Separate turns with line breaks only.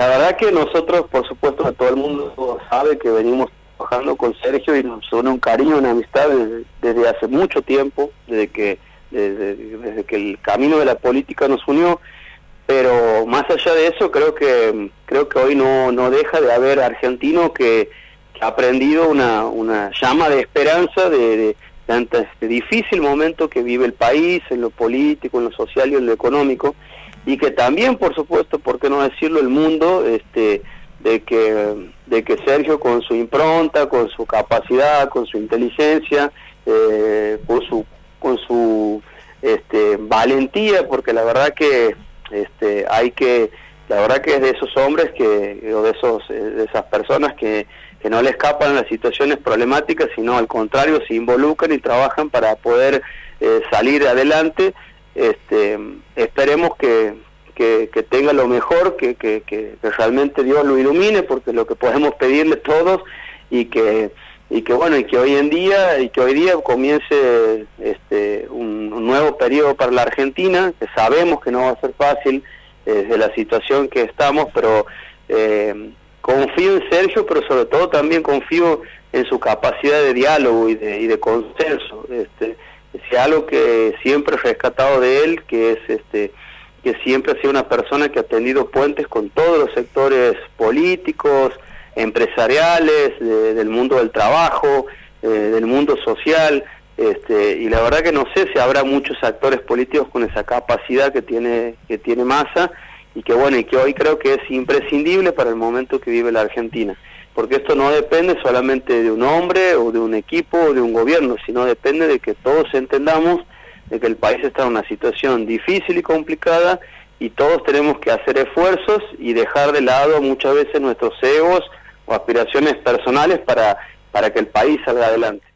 La verdad que nosotros, por supuesto, todo el mundo sabe que venimos trabajando con Sergio y nos une un cariño, una amistad desde, hace mucho tiempo, desde que desde, que el camino de la política nos unió. Pero más allá de eso, creo que creo que hoy no no deja de haber argentino que, ha aprendido una una llama de esperanza de, ante este difícil momento que vive el país en lo político, en lo social y en lo económico y que también, por supuesto, por qué no decirlo, el mundo, este, de que, de que Sergio con su impronta, con su capacidad, con su inteligencia, eh, con su, con su este, valentía, porque la verdad que este, hay que, la verdad que es de esos hombres que, o de esos, de esas personas que, que no le escapan las situaciones problemáticas, sino al contrario se involucran y trabajan para poder eh, salir adelante este, esperemos que, que, tenga lo mejor, que, que, realmente Dios lo ilumine, porque lo que podemos pedirle todos y que y que bueno y que hoy en día y que hoy día comience este un, nuevo periodo para la Argentina que sabemos que no va a ser fácil desde la situación que estamos pero eh, confío en Sergio pero sobre todo también confío en su capacidad de diálogo y de, y de consenso este es algo que siempre he rescatado de él, que es este que siempre ha sido una persona que ha tendido puentes con todos los sectores políticos, empresariales, del mundo del trabajo, eh, del mundo social, este, y la verdad que no sé si habrá muchos actores políticos con esa capacidad que tiene que tiene Massa y que bueno y que hoy creo que es imprescindible para el momento que vive la Argentina porque esto no depende solamente de un hombre o de un equipo o de un gobierno, sino depende de que todos entendamos de que el país está en una situación difícil y complicada y todos tenemos que hacer esfuerzos y dejar de lado muchas veces nuestros egos o aspiraciones personales para, para que el país salga adelante.